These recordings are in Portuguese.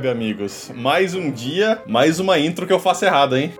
web, amigos. Mais um dia, mais uma intro que eu faço errado, hein?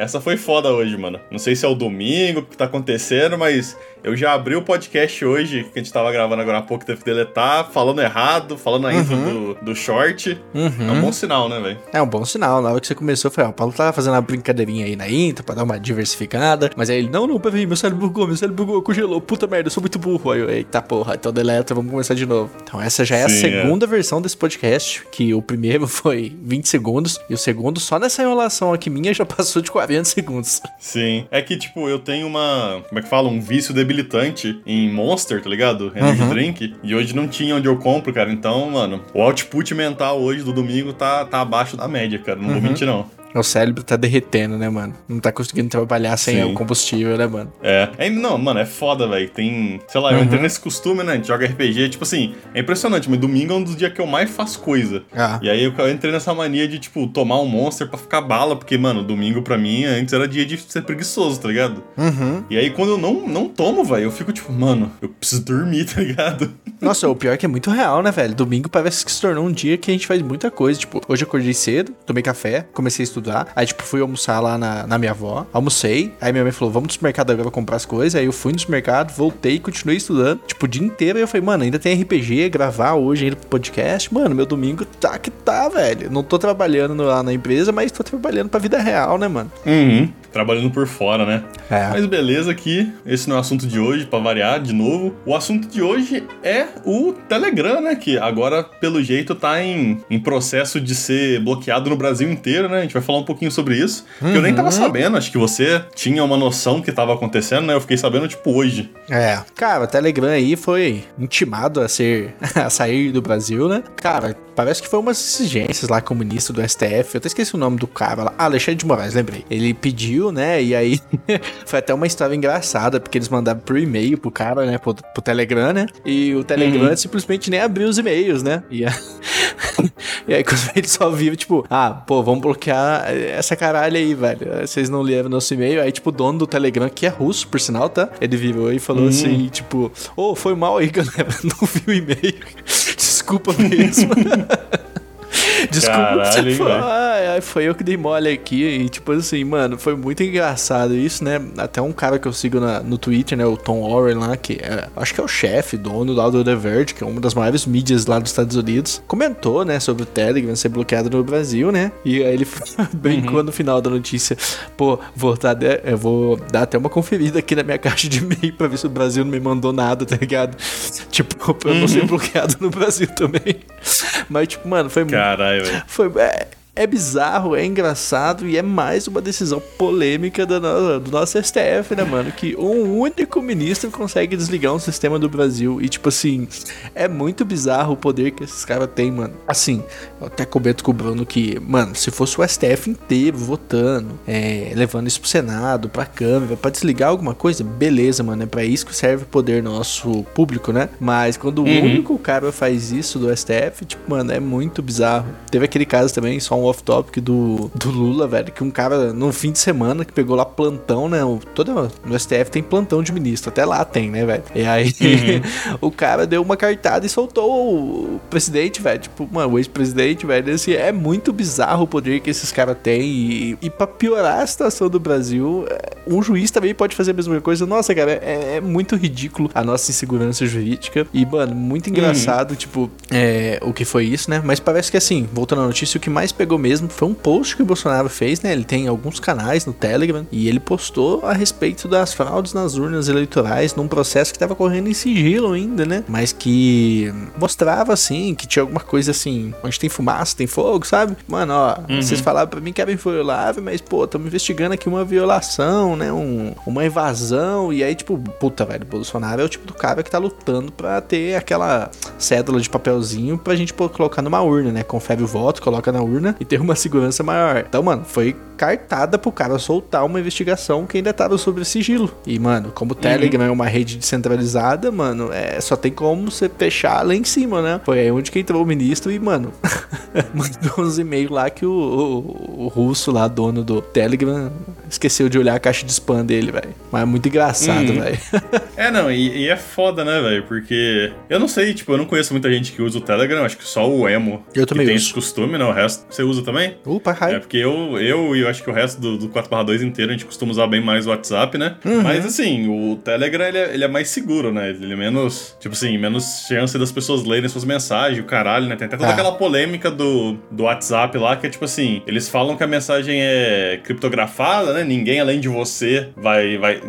Essa foi foda hoje, mano. Não sei se é o domingo, o que tá acontecendo, mas eu já abri o podcast hoje, que a gente tava gravando agora há pouco, teve que deletar, falando errado, falando a intro uhum. do, do short. Uhum. É um bom sinal, né, velho? É um bom sinal. Na hora que você começou, foi, ó, o Paulo tava fazendo uma brincadeirinha aí na intro pra dar uma diversificada. Mas aí ele, não, não, peraí, meu cérebro bugou, meu cérebro bugou, congelou, puta merda, eu sou muito burro. Aí eu, eita porra, então deleta, vamos começar de novo. Então essa já é Sim, a é. segunda é. versão desse podcast, que o primeiro foi 20 segundos, e o segundo, só nessa enrolação aqui minha, já passou de 40 segundos. Sim. É que, tipo, eu tenho uma, como é que fala, um vício debilitante em Monster, tá ligado? Energy uhum. Drink. E hoje não tinha onde eu compro, cara. Então, mano, o output mental hoje do domingo tá, tá abaixo da média, cara. Não uhum. vou mentir, não. O cérebro tá derretendo, né, mano? Não tá conseguindo trabalhar sem Sim. o combustível, né, mano? É. é não, mano, é foda, velho. Tem. Sei lá, uhum. eu entrei nesse costume, né? A gente joga RPG. Tipo assim, é impressionante, mas domingo é um dos dias que eu mais faço coisa. Ah. E aí eu entrei nessa mania de, tipo, tomar um monster pra ficar bala, porque, mano, domingo pra mim antes era dia de ser preguiçoso, tá ligado? Uhum. E aí quando eu não, não tomo, velho, eu fico tipo, mano, eu preciso dormir, tá ligado? Nossa, o pior é que é muito real, né, velho? Domingo parece que se tornou um dia que a gente faz muita coisa. Tipo, hoje eu acordei cedo, tomei café, comecei a estudar. Aí, tipo, fui almoçar lá na, na minha avó, almocei, aí minha mãe falou, vamos no supermercado agora comprar as coisas, aí eu fui no supermercado, voltei, continuei estudando, tipo, o dia inteiro, e eu falei, mano, ainda tem RPG, gravar hoje ainda pro podcast, mano, meu domingo tá que tá, velho, não tô trabalhando lá na empresa, mas tô trabalhando pra vida real, né, mano? Uhum trabalhando por fora, né? É. Mas beleza aqui, esse não é o assunto de hoje, para variar de novo. O assunto de hoje é o Telegram, né? Que agora, pelo jeito, tá em, em processo de ser bloqueado no Brasil inteiro, né? A gente vai falar um pouquinho sobre isso. Uhum. Eu nem tava uhum. sabendo, acho que você tinha uma noção que tava acontecendo, né? Eu fiquei sabendo, tipo, hoje. É. Cara, o Telegram aí foi intimado a ser a sair do Brasil, né? Cara, parece que foi umas exigências lá comunista do STF. Eu até esqueci o nome do cara lá. Ah, Alexandre de Moraes, lembrei. Ele pediu né? E aí foi até uma história engraçada, porque eles mandaram por e-mail pro cara, né? Pro, pro Telegram, né? E o Telegram uhum. simplesmente nem abriu os e-mails, né? E, a... e aí quando ele só viu, tipo, ah, pô, vamos bloquear essa caralho aí, velho. Vocês não leram nosso e-mail. Aí, tipo, o dono do Telegram, que é russo, por sinal, tá? Ele virou e falou uhum. assim, tipo, ô, oh, foi mal aí, galera. Não vi o e-mail. Desculpa mesmo. Desculpa, Caralho, foi, ah, foi eu que dei mole aqui. E, tipo assim, mano, foi muito engraçado isso, né? Até um cara que eu sigo na, no Twitter, né? O Tom Warren lá, que é, acho que é o chefe, dono lá do The Verge, que é uma das maiores mídias lá dos Estados Unidos, comentou, né, sobre o Telegram ser bloqueado no Brasil, né? E aí ele brincou uhum. no final da notícia: pô, vou dar, eu vou dar até uma conferida aqui na minha caixa de e-mail pra ver se o Brasil não me mandou nada, tá ligado? Tipo, pra eu não ser uhum. bloqueado no Brasil também. Mas, tipo, mano, foi muito. Caralho, velho. Foi. É, é bizarro, é engraçado e é mais uma decisão polêmica do, no, do nosso STF, né, mano? Que um único ministro consegue desligar um sistema do Brasil. E, tipo assim, é muito bizarro o poder que esses caras têm, mano. Assim, eu até comento com o Bruno que, mano, se fosse o STF inteiro votando, é, levando isso pro Senado, pra Câmara, pra desligar alguma coisa, beleza, mano. É pra isso que serve o poder nosso público, né? Mas quando uhum. o único cara faz isso do STF, tipo, mano, é muito bizarro. Teve aquele caso também, só um off-topic do, do Lula, velho, que um cara no fim de semana que pegou lá plantão, né? O, todo, no STF tem plantão de ministro, até lá tem, né, velho? E aí uhum. o cara deu uma cartada e soltou o presidente, velho. Tipo, mano, o ex-presidente, velho. Assim, é muito bizarro o poder que esses caras têm. E, e pra piorar a situação do Brasil, é, um juiz também pode fazer a mesma coisa. Nossa, cara, é, é muito ridículo a nossa insegurança jurídica. E, mano, muito uhum. engraçado, uhum. tipo, é, o que foi isso, né? Mas parece que assim, voltando à notícia, o que mais pegou mesmo foi um post que o Bolsonaro fez, né? Ele tem alguns canais no Telegram e ele postou a respeito das fraudes nas urnas eleitorais num processo que estava correndo em sigilo ainda, né? Mas que mostrava assim que tinha alguma coisa assim, onde tem fumaça, tem fogo, sabe? Mano, ó, uhum. vocês falavam pra mim que era inviolável, mas pô, estamos investigando aqui uma violação, né? Um, uma invasão. E aí, tipo, puta, velho, Bolsonaro é o tipo do cara que tá lutando pra ter aquela cédula de papelzinho pra gente pô, colocar numa urna, né? Confere o voto, coloca na urna e ter uma segurança maior. Então, mano, foi cartada pro cara soltar uma investigação que ainda tava sobre sigilo. E, mano, como o. Telegram uhum. é uma rede descentralizada, mano, é, só tem como você fechar lá em cima, né? Foi aí onde que entrou o ministro e, mano, mandou uns e-mails lá que o, o, o russo lá, dono do Telegram, esqueceu de olhar a caixa de spam dele, velho. Mas é muito engraçado, uhum. velho. é, não, e, e, é foda, né, velho? Porque eu não sei, tipo, eu não conheço muita gente que usa o Telegram, acho que só o Emo eu também tem uso. esse costume, né? O resto você usa também? Opa, uh, É, porque eu, eu e eu acho que o resto do, do 4/2 inteiro a gente costuma usar bem mais o WhatsApp, né? Uhum. Mas assim, o Telegram ele é, ele é, mais seguro, né? Ele é menos, tipo assim, menos chance das pessoas lerem suas mensagens, o caralho, né? Tem até toda ah. aquela polêmica do, do WhatsApp lá, que é tipo assim, eles falam que a mensagem é criptografada, né? Ninguém além de você vai, vai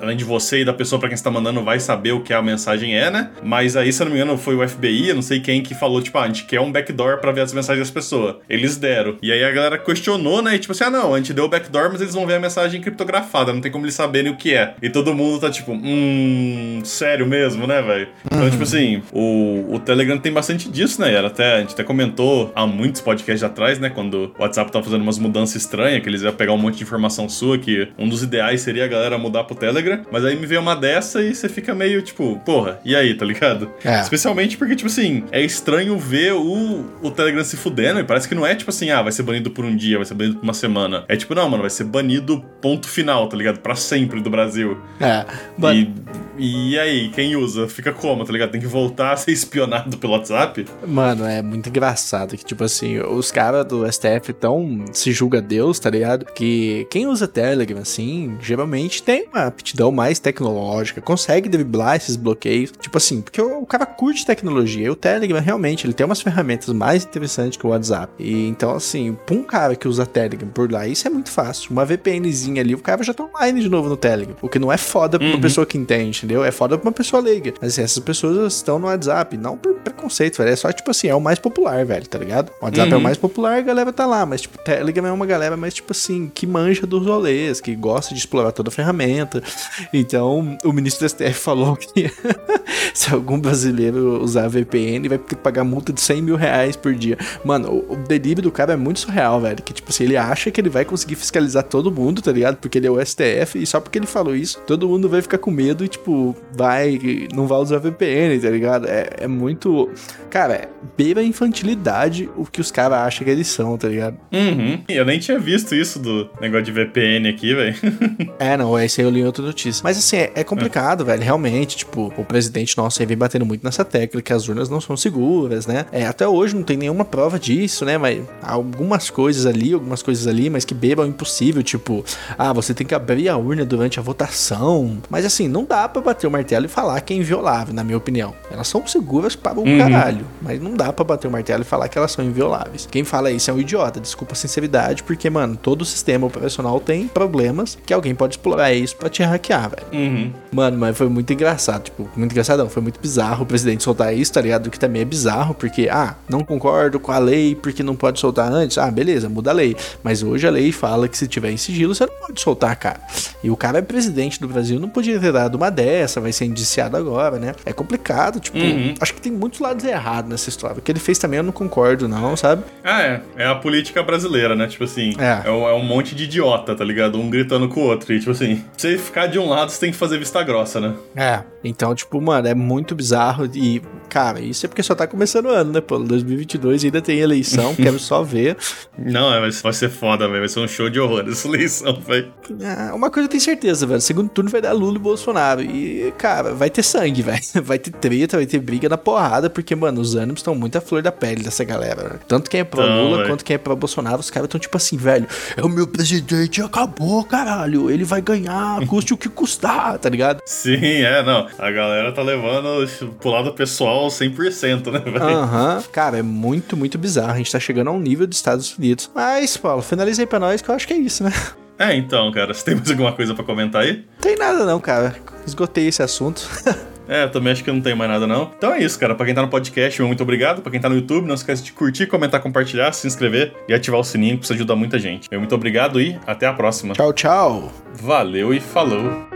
além de você e da pessoa para quem está mandando vai saber o que a mensagem é, né? Mas aí, se eu não me engano, foi o FBI, eu não sei quem que falou, tipo, ah, a gente quer um backdoor para ver as mensagens das pessoas. Eles deram. E aí a galera questionou, né? E tipo assim, ah, não, a gente deu o backdoor, mas eles vão ver a mensagem criptografada, não tem como eles saberem o que é. E todo mundo tá tipo, hum, sério mesmo, né, velho? Então, uhum. tipo assim, o, o Telegram tem bastante disso, né? Era até, a gente até comentou há muitos podcasts atrás, né? Quando o WhatsApp tava fazendo umas mudanças estranhas, que eles iam pegar um monte de informação sua, que um dos ideais seria a galera mudar pro Telegram. Mas aí me veio uma dessa e você fica meio tipo, porra, e aí, tá ligado? É. Especialmente porque, tipo assim, é estranho ver o, o Telegram se fudendo e parece que não é tipo assim, ah, vai ser banido por um dia, vai ser banido por uma semana. É tipo, não, mano, vai ser banido ponto final, tá ligado? Pra sempre do Brasil. É. But... E, e aí, quem usa? Fica como, tá ligado? Tem que voltar a ser espionado pelo WhatsApp? Mano, é muito engraçado que, tipo assim, os caras do STF tão se julga Deus, tá ligado? Que quem usa Telegram, assim, geralmente tem uma aptidão mais tecnológica, consegue driblar esses bloqueios. Tipo assim, porque o, o cara curte tecnologia. E o Telegram, realmente, ele tem umas ferramentas mais interessantes que o WhatsApp. E então, assim, pra um cara que usa Telegram por lá, isso é muito fácil. Uma VPNzinha ali, o cara já tá online de novo no Telegram. O que não é foda pra uma uhum. pessoa que entende, entendeu? É foda pra uma pessoa leiga. Mas assim, essas pessoas estão no WhatsApp, não por preconceito, velho. É só, tipo assim, é o mais popular, velho, tá ligado? O WhatsApp uhum. é o uhum. mais popular, a galera tá lá. Mas, tipo, Telegram é uma galera mais, tipo assim, que manja dos rolês, que gosta de explorar toda a ferramenta. Então, o ministro do STF falou que se algum brasileiro usar VPN, vai ter que pagar multa de 100 mil reais por dia. Mano, o, o delírio do cara é muito surreal, velho. Que, tipo assim, ele acha que ele vai conseguir fiscalizar todo mundo, tá ligado? Porque ele é o STF, e só porque ele falou isso, todo mundo vai ficar com medo e, tipo, vai. Não vai usar VPN, tá ligado? É, é muito. Cara, é beira infantilidade o que os caras acham que eles são, tá ligado? Uhum. Eu nem tinha visto isso do negócio de VPN aqui, velho. é, não, esse aí eu li outra notícia. Mas assim, é, é complicado, é. velho. Realmente, tipo, o presidente nosso aí vem batendo muito nessa tecla que as urnas não são seguras, né? É, até hoje não tem nenhuma prova disso, né? Mas algumas coisas ali, algumas coisas ali, mas que bebam impossível, tipo, ah, você tem que abrir a urna durante a votação. Mas assim, não dá para bater o martelo e falar que é inviolável, na minha opinião. Elas são seguras para o uhum. caralho, mas não dá para bater o martelo e falar que elas são invioláveis. Quem fala isso é um idiota, desculpa a sinceridade, porque, mano, todo sistema operacional tem problemas que alguém pode explorar isso para te hackear, velho. Uhum. Mano, mas foi muito engraçado, tipo, muito engraçado não, foi muito bizarro o presidente soltar isso, tá ligado? Que também é bizarro, porque, ah, não concordo com a lei porque não pode soltar antes. Ah, beleza, muda a lei. Mas hoje a lei fala que se tiver em sigilo, você não pode soltar, cara. E o cara é presidente do Brasil, não podia ter dado uma dessa, vai ser indiciado agora, né? É complicado, tipo, uhum. acho que tem muitos lados errados nessa história. O que ele fez também eu não concordo, não, sabe? Ah, é. É a política brasileira, né? Tipo assim, é, é, um, é um monte de idiota, tá ligado? Um gritando com o outro. E, tipo assim, pra você ficar de um lado, você tem que fazer vista grossa, né? É. Então, tipo, mano, é muito bizarro e, cara, isso é porque só tá começando o ano, né, pô? 2022 ainda tem eleição, quero só ver. Não, é, vai ser foda, velho. Vai ser um show de horror essa eleição, velho. É, uma coisa eu tenho certeza, velho. Segundo turno vai dar Lula e Bolsonaro. E, cara, vai ter sangue, velho. Vai ter treta, vai ter briga na porrada, porque, mano, os ânimos estão muito à flor da pele dessa galera. Né? Tanto quem é pro então, Lula véio. quanto quem é pro Bolsonaro, os caras estão tipo assim, velho. É o meu presidente, acabou, caralho. Ele vai ganhar, custe o que custar, tá ligado? Sim, é, não. A galera tá levando pro lado pessoal 100%, né, velho? Aham. Uhum. Cara, é muito, muito bizarro. A gente tá chegando a um nível dos Estados Unidos. Mas, Paulo, finaliza aí pra nós que eu acho que é isso, né? É, então, cara, você tem mais alguma coisa para comentar aí? Tem nada não, cara. Esgotei esse assunto. É, eu também acho que não tem mais nada não. Então é isso, cara. Pra quem tá no podcast, muito obrigado. Pra quem tá no YouTube, não esquece de curtir, comentar, compartilhar, se inscrever e ativar o sininho, que isso ajuda muita gente. muito obrigado e até a próxima. Tchau, tchau. Valeu e falou.